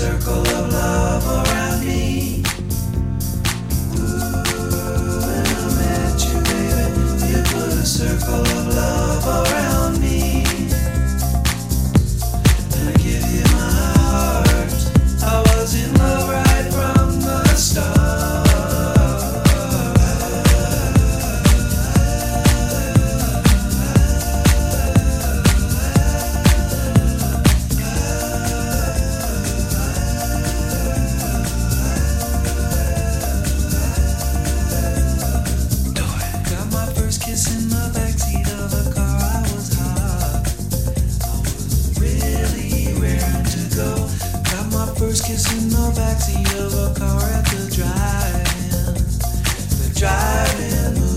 circle first kiss in the backseat of a car at the drive-in. The drive-in.